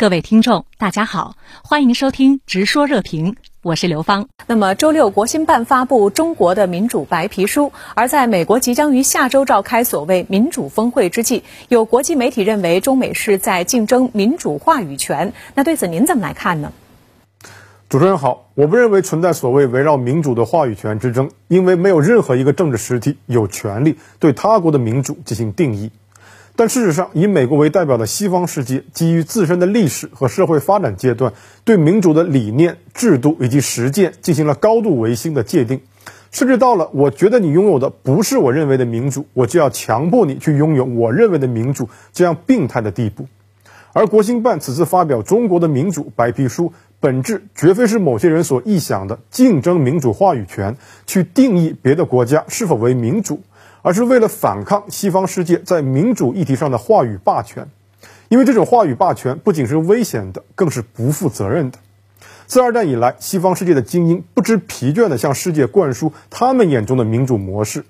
各位听众，大家好，欢迎收听《直说热评》，我是刘芳。那么，周六国新办发布中国的民主白皮书，而在美国即将于下周召开所谓民主峰会之际，有国际媒体认为中美是在竞争民主话语权。那对此您怎么来看呢？主持人好，我不认为存在所谓围绕民主的话语权之争，因为没有任何一个政治实体有权利对他国的民主进行定义。但事实上，以美国为代表的西方世界，基于自身的历史和社会发展阶段，对民主的理念、制度以及实践进行了高度唯心的界定，甚至到了我觉得你拥有的不是我认为的民主，我就要强迫你去拥有我认为的民主这样病态的地步。而国新办此次发表中国的民主白皮书，本质绝非是某些人所臆想的竞争民主话语权，去定义别的国家是否为民主。而是为了反抗西方世界在民主议题上的话语霸权，因为这种话语霸权不仅是危险的，更是不负责任的。自二战以来，西方世界的精英不知疲倦地向世界灌输他们眼中的民主模式。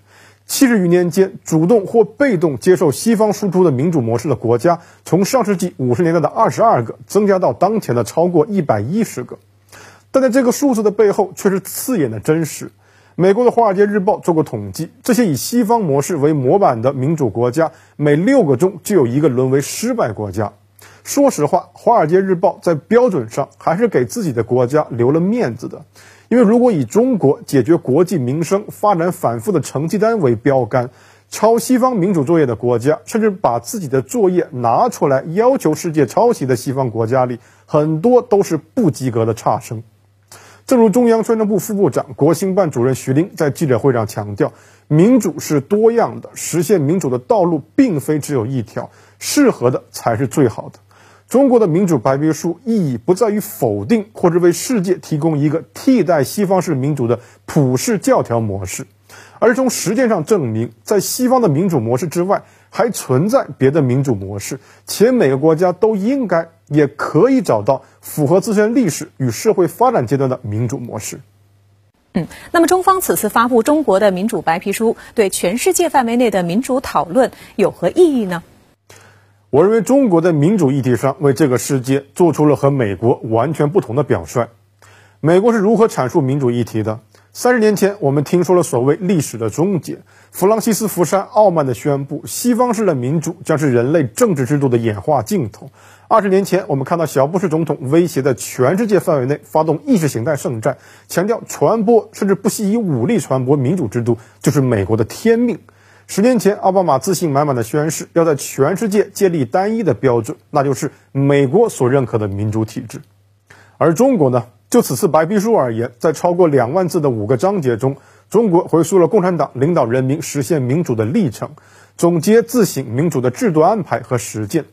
七十余年间，主动或被动接受西方输出的民主模式的国家，从上世纪五十年代的二十二个增加到当前的超过一百一十个。但在这个数字的背后，却是刺眼的真实。美国的《华尔街日报》做过统计，这些以西方模式为模板的民主国家，每六个中就有一个沦为失败国家。说实话，《华尔街日报》在标准上还是给自己的国家留了面子的，因为如果以中国解决国计民生、发展反复的成绩单为标杆，抄西方民主作业的国家，甚至把自己的作业拿出来要求世界抄袭的西方国家里，很多都是不及格的差生。正如中央宣传部副部长、国新办主任徐林在记者会上强调，民主是多样的，实现民主的道路并非只有一条，适合的才是最好的。中国的民主白皮书意义不在于否定或者为世界提供一个替代西方式民主的普世教条模式，而从实践上证明，在西方的民主模式之外，还存在别的民主模式，且每个国家都应该。也可以找到符合自身历史与社会发展阶段的民主模式。嗯，那么中方此次发布中国的民主白皮书，对全世界范围内的民主讨论有何意义呢？我认为中国在民主议题上为这个世界做出了和美国完全不同的表率。美国是如何阐述民主议题的？三十年前，我们听说了所谓历史的终结。弗朗西斯·福山傲慢地宣布，西方式的民主将是人类政治制度的演化尽头。二十年前，我们看到小布什总统威胁在全世界范围内发动意识形态圣战，强调传播甚至不惜以武力传播民主制度就是美国的天命。十年前，奥巴马自信满满的宣誓要在全世界建立单一的标准，那就是美国所认可的民主体制。而中国呢？就此次白皮书而言，在超过两万字的五个章节中，中国回溯了共产党领导人民实现民主的历程，总结自省民主的制度安排和实践。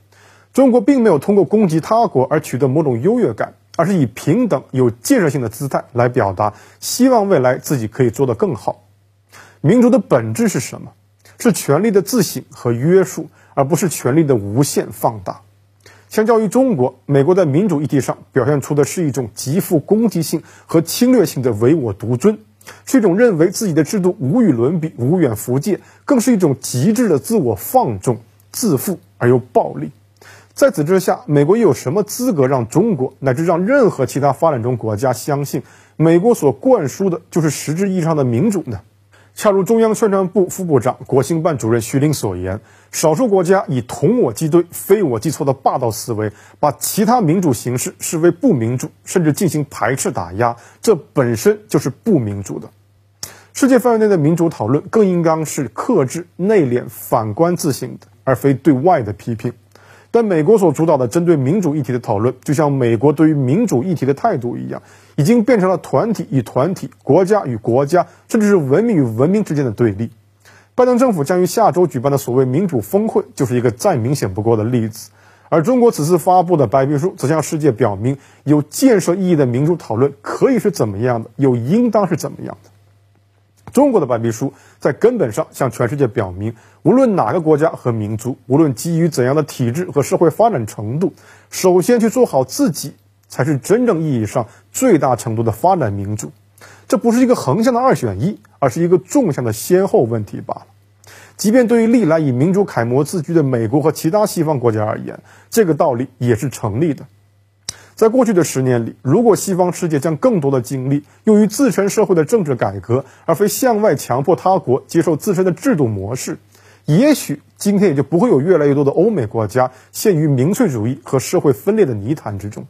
中国并没有通过攻击他国而取得某种优越感，而是以平等、有建设性的姿态来表达，希望未来自己可以做得更好。民主的本质是什么？是权力的自省和约束，而不是权力的无限放大。相较于中国，美国在民主议题上表现出的是一种极富攻击性和侵略性的唯我独尊，是一种认为自己的制度无与伦比、无远弗届，更是一种极致的自我放纵、自负而又暴力。在此之下，美国又有什么资格让中国乃至让任何其他发展中国家相信，美国所灌输的就是实质意义上的民主呢？恰如中央宣传部副部长、国新办主任徐林所言，少数国家以同我即对、非我即错的霸道思维，把其他民主形式视为不民主，甚至进行排斥打压，这本身就是不民主的。世界范围内的民主讨论更应当是克制、内敛、反观自省的，而非对外的批评。但美国所主导的针对民主议题的讨论，就像美国对于民主议题的态度一样，已经变成了团体与团体、国家与国家，甚至是文明与文明之间的对立。拜登政府将于下周举办的所谓民主峰会，就是一个再明显不过的例子。而中国此次发布的白皮书，则向世界表明，有建设意义的民主讨论可以是怎么样的，又应当是怎么样的。中国的白皮书在根本上向全世界表明，无论哪个国家和民族，无论基于怎样的体制和社会发展程度，首先去做好自己，才是真正意义上最大程度的发展民主。这不是一个横向的二选一，而是一个纵向的先后问题罢了。即便对于历来以民主楷模自居的美国和其他西方国家而言，这个道理也是成立的。在过去的十年里，如果西方世界将更多的精力用于自身社会的政治改革，而非向外强迫他国接受自身的制度模式，也许今天也就不会有越来越多的欧美国家陷于民粹主义和社会分裂的泥潭之中。